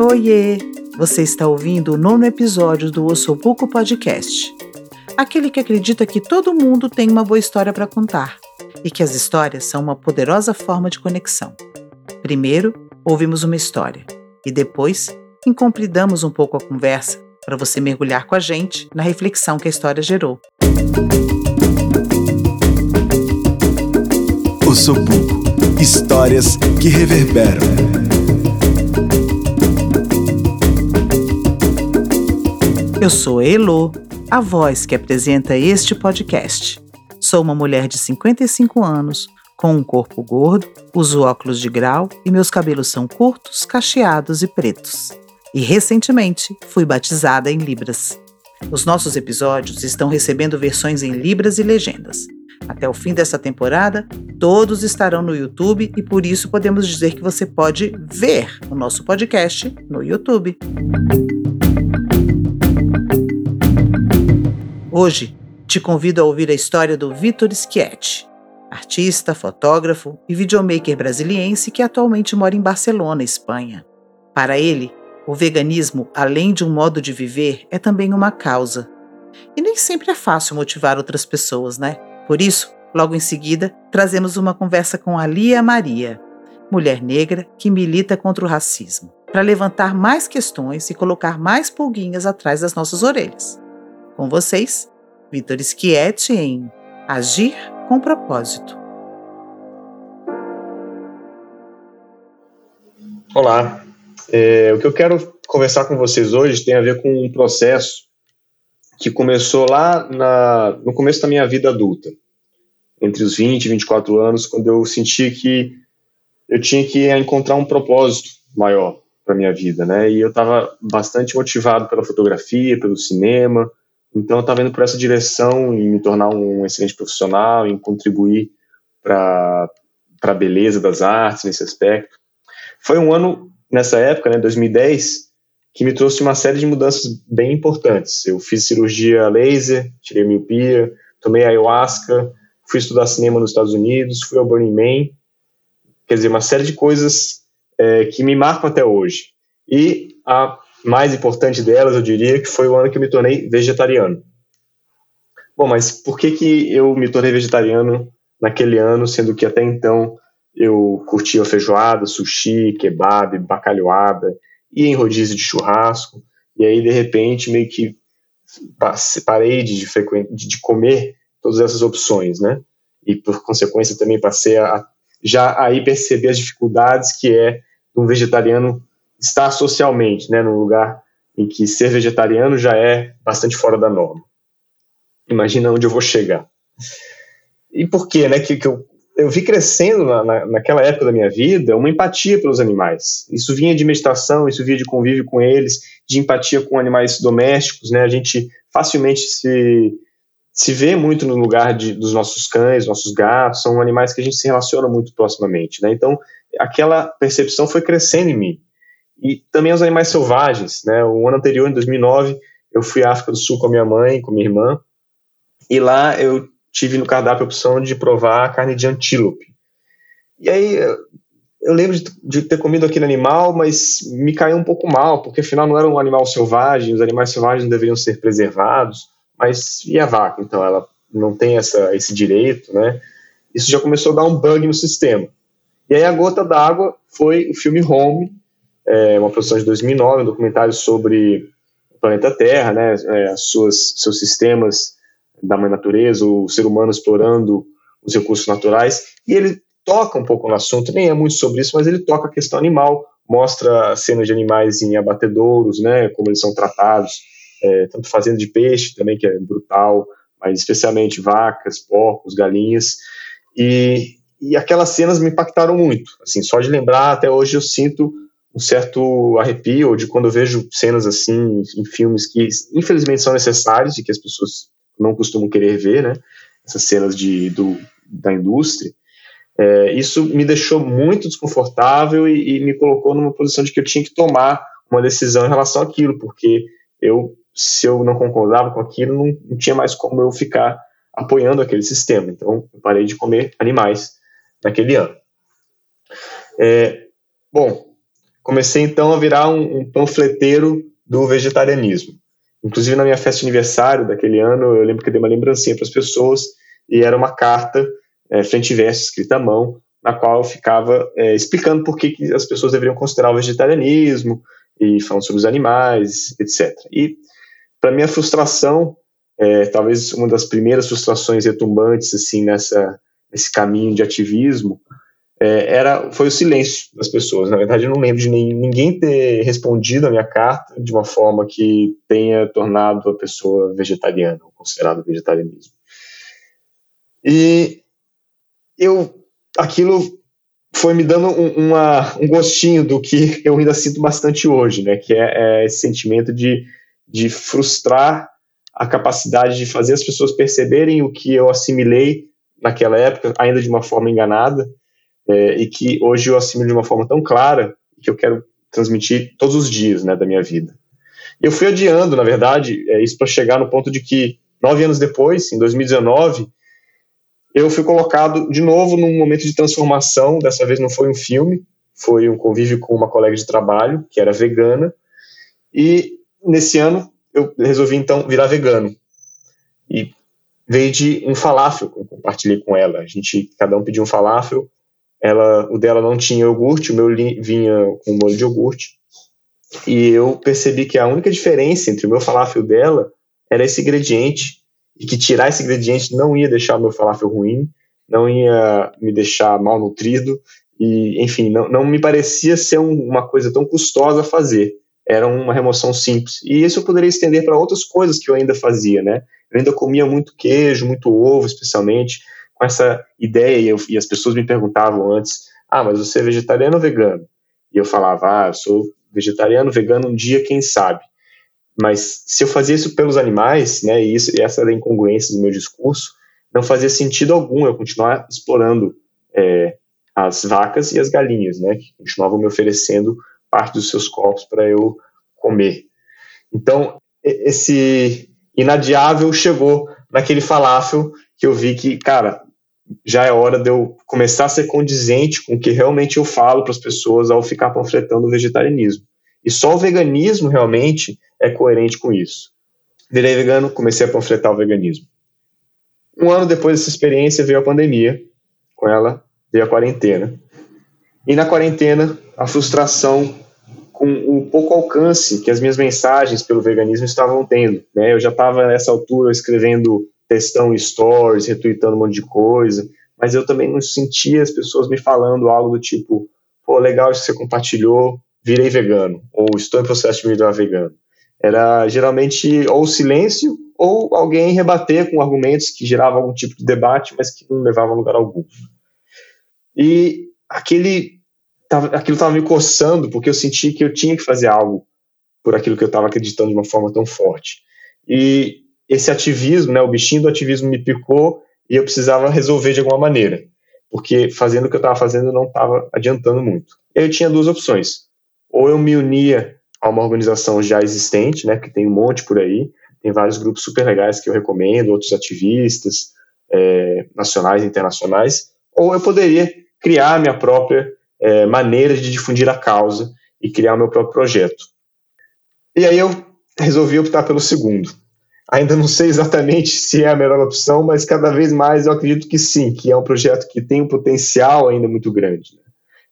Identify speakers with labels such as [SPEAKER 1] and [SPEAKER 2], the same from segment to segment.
[SPEAKER 1] Oiê! Você está ouvindo o nono episódio do Ossobuco Podcast. Aquele que acredita que todo mundo tem uma boa história para contar e que as histórias são uma poderosa forma de conexão. Primeiro, ouvimos uma história e depois incompridamos um pouco a conversa para você mergulhar com a gente na reflexão que a história gerou.
[SPEAKER 2] Ossobuco Histórias que reverberam.
[SPEAKER 1] Eu sou Elo, a voz que apresenta este podcast. Sou uma mulher de 55 anos, com um corpo gordo, uso óculos de grau e meus cabelos são curtos, cacheados e pretos. E recentemente fui batizada em Libras. Os nossos episódios estão recebendo versões em Libras e legendas. Até o fim dessa temporada, todos estarão no YouTube e por isso podemos dizer que você pode ver o nosso podcast no YouTube. Hoje, te convido a ouvir a história do Vitor Schietti, artista, fotógrafo e videomaker brasiliense que atualmente mora em Barcelona, Espanha. Para ele, o veganismo, além de um modo de viver, é também uma causa. E nem sempre é fácil motivar outras pessoas, né? Por isso, logo em seguida, trazemos uma conversa com a Lia Maria, mulher negra que milita contra o racismo, para levantar mais questões e colocar mais pulguinhas atrás das nossas orelhas. Com vocês, Vitor Schietti em Agir com Propósito.
[SPEAKER 3] Olá, é, o que eu quero conversar com vocês hoje tem a ver com um processo que começou lá na, no começo da minha vida adulta, entre os 20 e 24 anos, quando eu senti que eu tinha que encontrar um propósito maior para minha vida, né? E eu estava bastante motivado pela fotografia, pelo cinema, então, eu estava indo por essa direção em me tornar um excelente profissional, em contribuir para a beleza das artes nesse aspecto. Foi um ano, nessa época, né, 2010, que me trouxe uma série de mudanças bem importantes. Eu fiz cirurgia laser, tirei miopia, tomei ayahuasca, fui estudar cinema nos Estados Unidos, fui ao Burning Man, quer dizer, uma série de coisas é, que me marcam até hoje. E a mais importante delas, eu diria, que foi o ano que eu me tornei vegetariano. Bom, mas por que, que eu me tornei vegetariano naquele ano, sendo que até então eu curtia feijoada, sushi, kebab, bacalhoada, ia em rodízio de churrasco, e aí de repente meio que parei de, de comer todas essas opções, né? E por consequência também passei a já aí perceber as dificuldades que é um vegetariano estar socialmente, né, num lugar em que ser vegetariano já é bastante fora da norma. Imagina onde eu vou chegar. E por quê, né, que, que eu, eu vi crescendo na, na, naquela época da minha vida uma empatia pelos animais. Isso vinha de meditação, isso vinha de convívio com eles, de empatia com animais domésticos, né, a gente facilmente se se vê muito no lugar de, dos nossos cães, nossos gatos, são animais que a gente se relaciona muito proximamente, né? Então, aquela percepção foi crescendo em mim e também os animais selvagens, né? O ano anterior, em 2009, eu fui à África do Sul com a minha mãe, com minha irmã, e lá eu tive no cardápio a opção de provar carne de antílope. E aí eu lembro de, de, ter comido aquele animal, mas me caiu um pouco mal, porque afinal não era um animal selvagem, os animais selvagens deveriam ser preservados, mas e a vaca? Então ela não tem essa, esse direito, né? Isso já começou a dar um bug no sistema. E aí a gota d'água foi o filme Home, é uma produção de 2009, um documentário sobre o planeta Terra, né, é, suas, seus sistemas da mãe natureza, o ser humano explorando os recursos naturais, e ele toca um pouco no assunto, nem é muito sobre isso, mas ele toca a questão animal, mostra cenas de animais em abatedouros, né, como eles são tratados, é, tanto fazenda de peixe também, que é brutal, mas especialmente vacas, porcos, galinhas, e, e aquelas cenas me impactaram muito, assim, só de lembrar, até hoje eu sinto um certo arrepio de quando eu vejo cenas assim em filmes que infelizmente são necessários e que as pessoas não costumam querer ver, né? Essas cenas de, do, da indústria. É, isso me deixou muito desconfortável e, e, me colocou numa posição de que eu tinha que tomar uma decisão em relação àquilo, porque eu, se eu não concordava com aquilo, não, não tinha mais como eu ficar apoiando aquele sistema. Então, eu parei de comer animais naquele ano. É, bom, comecei então a virar um, um panfleteiro do vegetarianismo. Inclusive na minha festa de aniversário daquele ano, eu lembro que eu dei uma lembrancinha para as pessoas e era uma carta é, frente e verso escrita à mão, na qual eu ficava é, explicando por que, que as pessoas deveriam considerar o vegetarianismo e falando sobre os animais, etc. E para minha frustração, é, talvez uma das primeiras frustrações retumbantes assim nessa nesse caminho de ativismo é, era foi o silêncio das pessoas. Na verdade, eu não lembro de nem, ninguém ter respondido a minha carta de uma forma que tenha tornado a pessoa vegetariana, ou considerado vegetarianismo. E eu aquilo foi me dando um, uma, um gostinho do que eu ainda sinto bastante hoje, né? Que é, é esse sentimento de, de frustrar a capacidade de fazer as pessoas perceberem o que eu assimilei naquela época, ainda de uma forma enganada, é, e que hoje eu assimilo de uma forma tão clara que eu quero transmitir todos os dias né, da minha vida. Eu fui adiando, na verdade, é, isso para chegar no ponto de que, nove anos depois, em 2019, eu fui colocado de novo num momento de transformação. Dessa vez não foi um filme, foi um convívio com uma colega de trabalho que era vegana. E nesse ano eu resolvi então virar vegano. E veio de um falafel que eu compartilhei com ela. A gente, cada um pediu um falafel. Ela, o dela não tinha iogurte, o meu vinha com molho de iogurte. E eu percebi que a única diferença entre o meu falafel dela era esse ingrediente e que tirar esse ingrediente não ia deixar o meu falafel ruim, não ia me deixar mal nutrido e, enfim, não, não me parecia ser um, uma coisa tão custosa a fazer. Era uma remoção simples. E isso eu poderia estender para outras coisas que eu ainda fazia, né? Eu ainda comia muito queijo, muito ovo, especialmente, com essa ideia, e, eu, e as pessoas me perguntavam antes, ah, mas você é vegetariano ou vegano? E eu falava, ah, eu sou vegetariano, vegano um dia, quem sabe? Mas se eu fazia isso pelos animais, né, e, isso, e essa era a incongruência do meu discurso, não fazia sentido algum eu continuar explorando é, as vacas e as galinhas, né, que continuavam me oferecendo parte dos seus corpos para eu comer. Então, esse inadiável chegou naquele falafel que eu vi que, cara, já é hora de eu começar a ser condizente com o que realmente eu falo para as pessoas ao ficar panfletando o vegetarianismo. E só o veganismo realmente é coerente com isso. Virei vegano, comecei a panfletar o veganismo. Um ano depois dessa experiência veio a pandemia, com ela veio a quarentena. E na quarentena, a frustração com o pouco alcance que as minhas mensagens pelo veganismo estavam tendo. Né? Eu já estava nessa altura escrevendo em stories, retweetando um monte de coisa, mas eu também não sentia as pessoas me falando algo do tipo, pô, legal isso que você compartilhou, virei vegano, ou estou em processo de virar vegano. Era geralmente ou silêncio ou alguém rebater com argumentos que geravam algum tipo de debate, mas que não levavam a lugar algum. E aquele tava, aquilo estava me coçando porque eu senti que eu tinha que fazer algo por aquilo que eu estava acreditando de uma forma tão forte. E esse ativismo, né, o bichinho do ativismo me picou e eu precisava resolver de alguma maneira, porque fazendo o que eu estava fazendo não estava adiantando muito. Eu tinha duas opções ou eu me unia a uma organização já existente, né, que tem um monte por aí, tem vários grupos super legais que eu recomendo, outros ativistas é, nacionais e internacionais, ou eu poderia criar minha própria é, maneira de difundir a causa e criar meu próprio projeto. E aí eu resolvi optar pelo segundo. Ainda não sei exatamente se é a melhor opção, mas cada vez mais eu acredito que sim, que é um projeto que tem um potencial ainda muito grande. Né?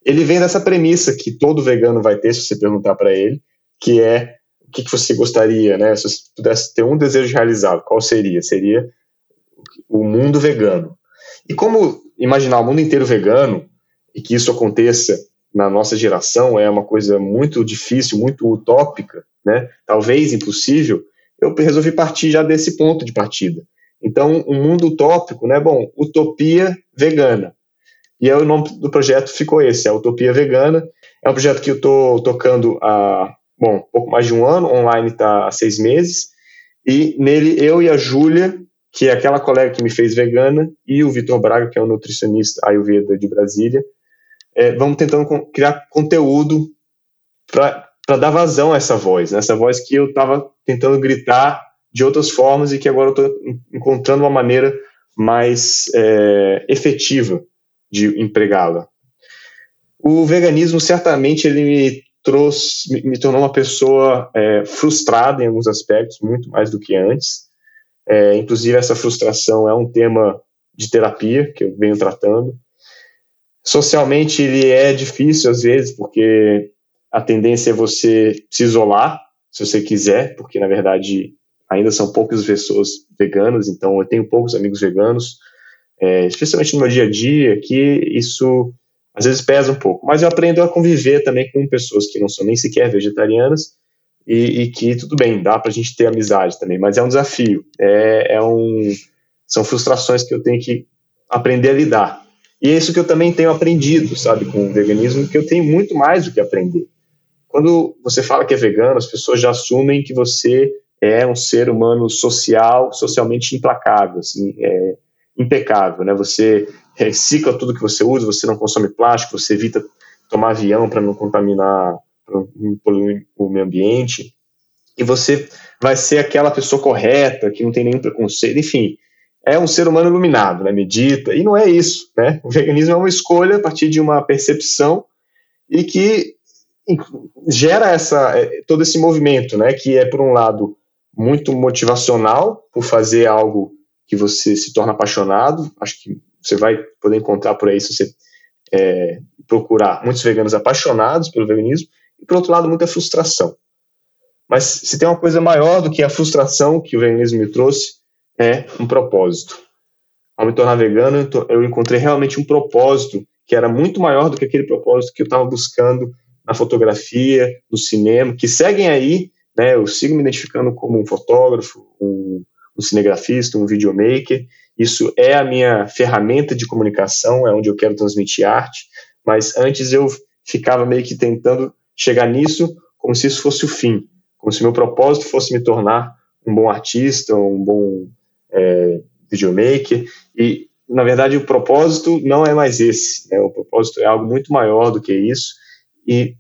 [SPEAKER 3] ele vem dessa premissa que todo vegano vai ter, se você perguntar para ele, que é o que, que, você gostaria, né? Se você pudesse ter um desejo realizado, qual seria? Seria o mundo vegano. E como imaginar o mundo inteiro vegano e que isso aconteça na nossa geração é uma coisa muito difícil, muito utópica, né? Talvez impossível. Eu resolvi partir já desse ponto de partida. Então, um mundo utópico, né? Bom, utopia vegana. E aí o nome do projeto ficou esse, a Utopia Vegana. É um projeto que eu estou tocando há, bom, pouco mais de um ano, online está há seis meses, e nele eu e a Júlia, que é aquela colega que me fez vegana, e o Vitor Braga, que é um nutricionista ayurveda de Brasília, é, vamos tentando criar conteúdo para dar vazão a essa voz, né? essa voz que eu estava tentando gritar de outras formas e que agora eu estou encontrando uma maneira mais é, efetiva de empregá-la. O veganismo certamente ele me trouxe, me, me tornou uma pessoa é, frustrada em alguns aspectos, muito mais do que antes. É, inclusive, essa frustração é um tema de terapia que eu venho tratando. Socialmente, ele é difícil às vezes, porque a tendência é você se isolar, se você quiser, porque na verdade ainda são poucas pessoas veganas, então eu tenho poucos amigos veganos, é, especialmente no meu dia a dia, que isso às vezes pesa um pouco. Mas eu aprendo a conviver também com pessoas que não são nem sequer vegetarianas e, e que tudo bem, dá para a gente ter amizade também, mas é um desafio, é, é um, são frustrações que eu tenho que aprender a lidar. E é isso que eu também tenho aprendido, sabe, com o veganismo, que eu tenho muito mais do que aprender. Quando você fala que é vegano, as pessoas já assumem que você é um ser humano social, socialmente implacável, assim, é, impecável, né? Você recicla tudo que você usa, você não consome plástico, você evita tomar avião para não contaminar, não poluir o meio ambiente, e você vai ser aquela pessoa correta, que não tem nenhum preconceito, enfim, é um ser humano iluminado, né? Medita, e não é isso, né? O veganismo é uma escolha a partir de uma percepção e que gera essa é, todo esse movimento, né? Que é por um lado muito motivacional por fazer algo que você se torna apaixonado. Acho que você vai poder encontrar por aí se você é, procurar muitos veganos apaixonados pelo veganismo, e por outro lado, muita frustração. Mas se tem uma coisa maior do que a frustração que o veganismo me trouxe, é um propósito. Ao me tornar vegano, eu encontrei realmente um propósito que era muito maior do que aquele propósito que eu estava buscando na fotografia, no cinema, que seguem aí, né? Eu sigo me identificando como um fotógrafo, um um cinegrafista, um videomaker. Isso é a minha ferramenta de comunicação, é onde eu quero transmitir arte. Mas antes eu ficava meio que tentando chegar nisso como se isso fosse o fim, como se meu propósito fosse me tornar um bom artista, um bom é, videomaker. E, na verdade, o propósito não é mais esse. Né? O propósito é algo muito maior do que isso. E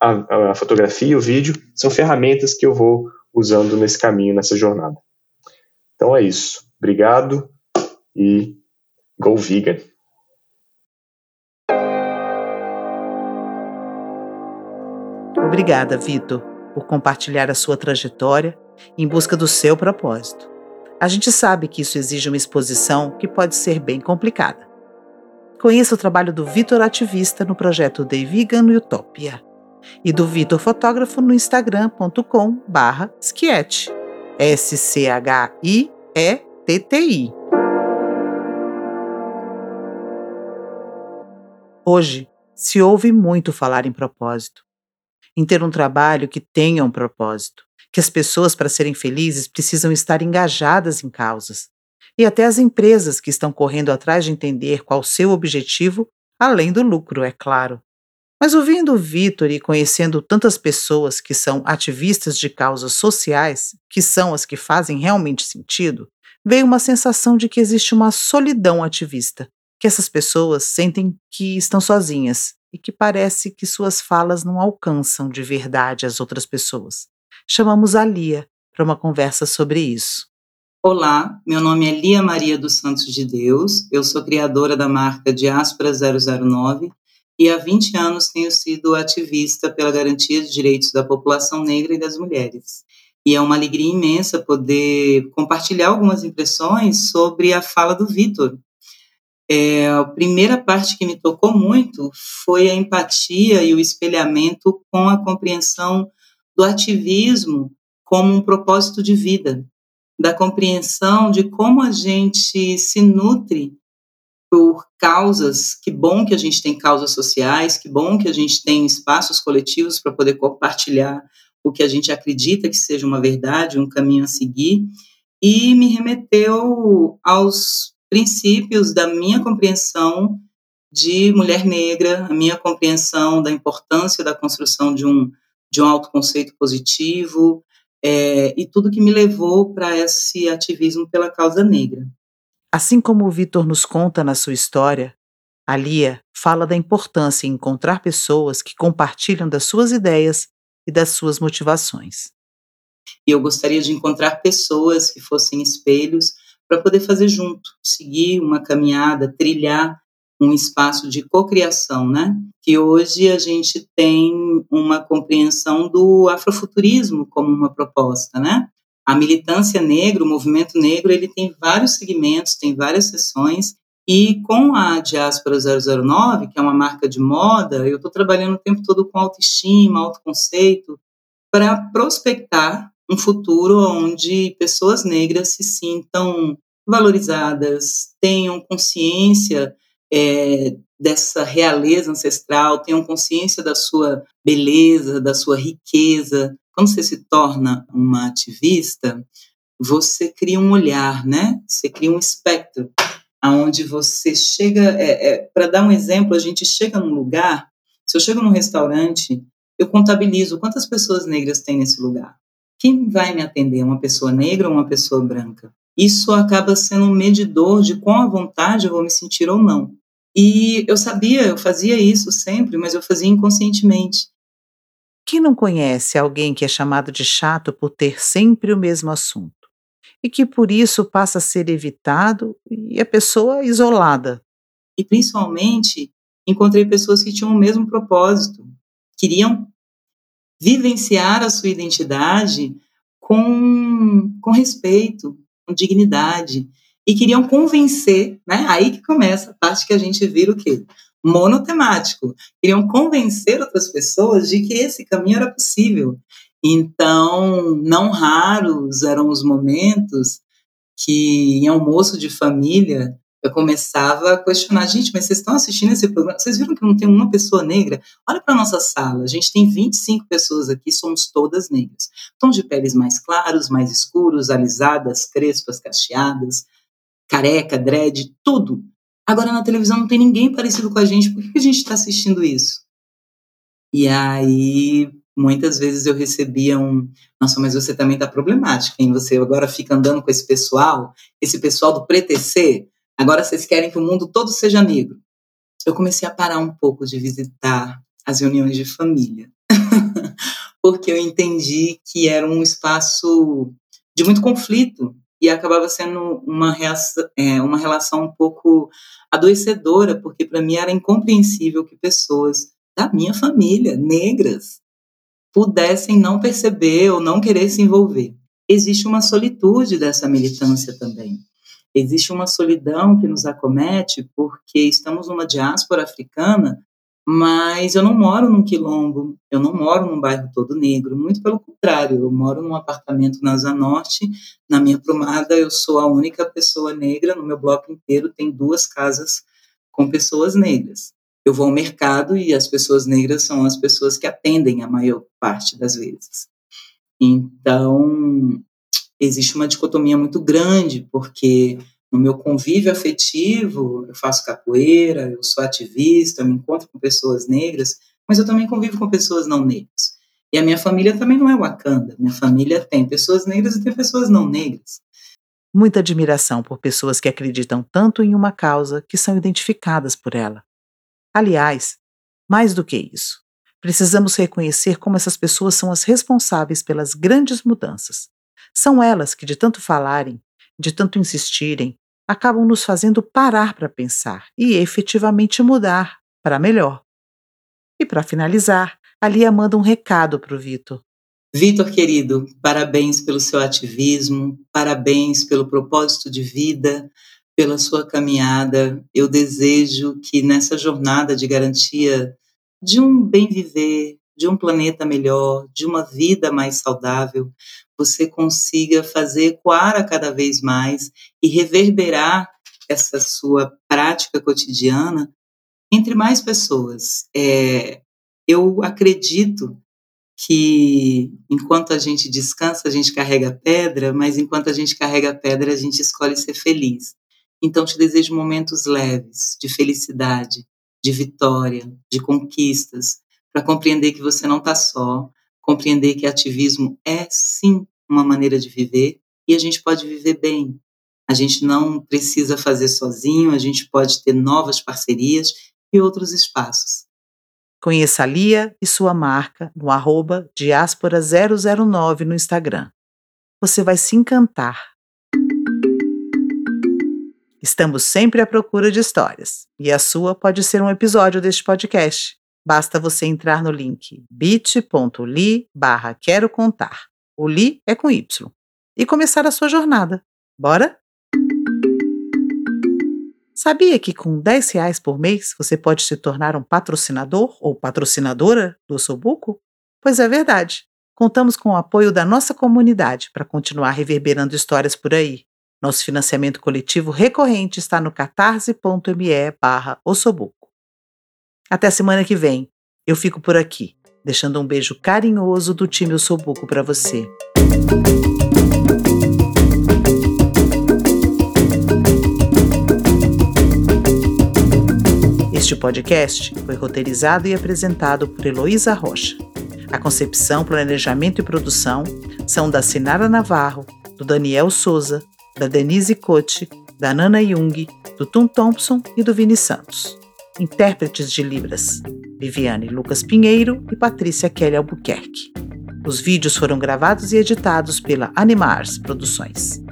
[SPEAKER 3] a, a fotografia e o vídeo são ferramentas que eu vou usando nesse caminho, nessa jornada. Então é isso. Obrigado e go vegan.
[SPEAKER 1] Obrigada, Vitor, por compartilhar a sua trajetória em busca do seu propósito. A gente sabe que isso exige uma exposição que pode ser bem complicada. Conheça o trabalho do Vitor Ativista no projeto The Vegan Utopia. E do Vitor Fotógrafo no instagram.com barra S-C-H-I-E-T-T-I. Hoje, se ouve muito falar em propósito, em ter um trabalho que tenha um propósito, que as pessoas, para serem felizes, precisam estar engajadas em causas, e até as empresas que estão correndo atrás de entender qual seu objetivo, além do lucro, é claro. Mas ouvindo o Vitor e conhecendo tantas pessoas que são ativistas de causas sociais, que são as que fazem realmente sentido, veio uma sensação de que existe uma solidão ativista, que essas pessoas sentem que estão sozinhas e que parece que suas falas não alcançam de verdade as outras pessoas. Chamamos a Lia para uma conversa sobre isso.
[SPEAKER 4] Olá, meu nome é Lia Maria dos Santos de Deus, eu sou criadora da marca Diáspora 009 e há 20 anos tenho sido ativista pela garantia de direitos da população negra e das mulheres. E é uma alegria imensa poder compartilhar algumas impressões sobre a fala do Vitor. É, a primeira parte que me tocou muito foi a empatia e o espelhamento com a compreensão do ativismo como um propósito de vida, da compreensão de como a gente se nutre por causas. Que bom que a gente tem causas sociais, que bom que a gente tem espaços coletivos para poder compartilhar o que a gente acredita que seja uma verdade, um caminho a seguir, e me remeteu aos princípios da minha compreensão de mulher negra, a minha compreensão da importância da construção de um, de um autoconceito positivo, é, e tudo que me levou para esse ativismo pela causa negra.
[SPEAKER 1] Assim como o Vitor nos conta na sua história, a Lia fala da importância em encontrar pessoas que compartilham das suas ideias e das suas motivações.
[SPEAKER 4] E eu gostaria de encontrar pessoas que fossem espelhos para poder fazer junto, seguir uma caminhada, trilhar um espaço de cocriação, né? Que hoje a gente tem um, uma compreensão do afrofuturismo como uma proposta, né? A militância negra, o movimento negro, ele tem vários segmentos, tem várias sessões, e com a Diáspora 009, que é uma marca de moda, eu estou trabalhando o tempo todo com autoestima, autoconceito, para prospectar um futuro onde pessoas negras se sintam valorizadas, tenham consciência é, dessa realeza ancestral, tenham consciência da sua beleza, da sua riqueza. Quando você se torna uma ativista, você cria um olhar, né? Você cria um espectro, aonde você chega. É, é, Para dar um exemplo, a gente chega num lugar. Se eu chego num restaurante, eu contabilizo quantas pessoas negras tem nesse lugar. Quem vai me atender? Uma pessoa negra ou uma pessoa branca? Isso acaba sendo um medidor de quão à vontade eu vou me sentir ou não. E eu sabia, eu fazia isso sempre, mas eu fazia inconscientemente.
[SPEAKER 1] Quem não conhece alguém que é chamado de chato por ter sempre o mesmo assunto? E que por isso passa a ser evitado e a pessoa isolada.
[SPEAKER 4] E principalmente encontrei pessoas que tinham o mesmo propósito, queriam vivenciar a sua identidade com, com respeito, com dignidade, e queriam convencer, né? Aí que começa a parte que a gente vira o quê? Monotemático. Queriam convencer outras pessoas de que esse caminho era possível. Então, não raros eram os momentos que em almoço de família eu começava a questionar, gente, mas vocês estão assistindo esse programa? Vocês viram que não tem uma pessoa negra? Olha para nossa sala, a gente tem 25 pessoas aqui, somos todas negras. Tons de peles mais claros, mais escuros, alisadas, crespas, cacheadas, careca, dread, tudo. Agora na televisão não tem ninguém parecido com a gente, por que a gente está assistindo isso? E aí, muitas vezes eu recebia um, nossa, mas você também está problemática, hein? Você agora fica andando com esse pessoal, esse pessoal do PTC, agora vocês querem que o mundo todo seja negro. Eu comecei a parar um pouco de visitar as reuniões de família, porque eu entendi que era um espaço de muito conflito e acabava sendo uma, reação, é, uma relação um pouco adoecedora, porque para mim era incompreensível que pessoas da minha família, negras, pudessem não perceber ou não querer se envolver. Existe uma solitude dessa militância também. Existe uma solidão que nos acomete porque estamos numa diáspora africana mas eu não moro num quilombo, eu não moro num bairro todo negro, muito pelo contrário, eu moro num apartamento na Asa Norte, na minha promada eu sou a única pessoa negra, no meu bloco inteiro tem duas casas com pessoas negras. Eu vou ao mercado e as pessoas negras são as pessoas que atendem a maior parte das vezes. Então, existe uma dicotomia muito grande, porque no meu convívio afetivo, eu faço capoeira, eu sou ativista, eu me encontro com pessoas negras, mas eu também convivo com pessoas não negras. E a minha família também não é Wakanda. Minha família tem pessoas negras e tem pessoas não negras.
[SPEAKER 1] Muita admiração por pessoas que acreditam tanto em uma causa que são identificadas por ela. Aliás, mais do que isso, precisamos reconhecer como essas pessoas são as responsáveis pelas grandes mudanças. São elas que, de tanto falarem, de tanto insistirem, acabam nos fazendo parar para pensar e efetivamente mudar para melhor. E para finalizar, a Lia manda um recado para o Vitor.
[SPEAKER 4] Vitor, querido, parabéns pelo seu ativismo, parabéns pelo propósito de vida, pela sua caminhada. Eu desejo que nessa jornada de garantia de um bem viver, de um planeta melhor, de uma vida mais saudável, você consiga fazer ecoar cada vez mais e reverberar essa sua prática cotidiana entre mais pessoas. É, eu acredito que enquanto a gente descansa, a gente carrega pedra, mas enquanto a gente carrega pedra, a gente escolhe ser feliz. Então, te desejo momentos leves, de felicidade, de vitória, de conquistas, para compreender que você não está só, compreender que ativismo é sim uma maneira de viver e a gente pode viver bem. A gente não precisa fazer sozinho, a gente pode ter novas parcerias e outros espaços.
[SPEAKER 1] Conheça a Lia e sua marca no arroba diáspora009 no Instagram. Você vai se encantar. Estamos sempre à procura de histórias, e a sua pode ser um episódio deste podcast. Basta você entrar no link bit.ly barra quero contar. O li é com Y. E começar a sua jornada. Bora? Sabia que com 10 reais por mês você pode se tornar um patrocinador ou patrocinadora do Sobuco? Pois é verdade. Contamos com o apoio da nossa comunidade para continuar reverberando histórias por aí. Nosso financiamento coletivo recorrente está no catarse.me barra Até semana que vem. Eu fico por aqui, deixando um beijo carinhoso do time Ossobuco para você. Este podcast foi roteirizado e apresentado por Heloísa Rocha. A concepção, planejamento e produção são da Sinara Navarro, do Daniel Souza, da Denise Cote, da Nana Jung, do Tom Thompson e do Vini Santos. Intérpretes de Libras: Viviane Lucas Pinheiro e Patrícia Kelly Albuquerque. Os vídeos foram gravados e editados pela Animars Produções.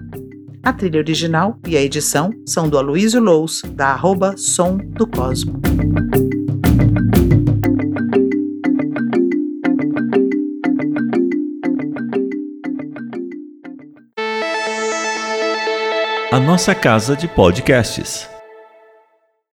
[SPEAKER 1] A trilha original e a edição são do Aloysio Lous, da arroba Som do Cosmo.
[SPEAKER 2] a nossa casa de podcasts.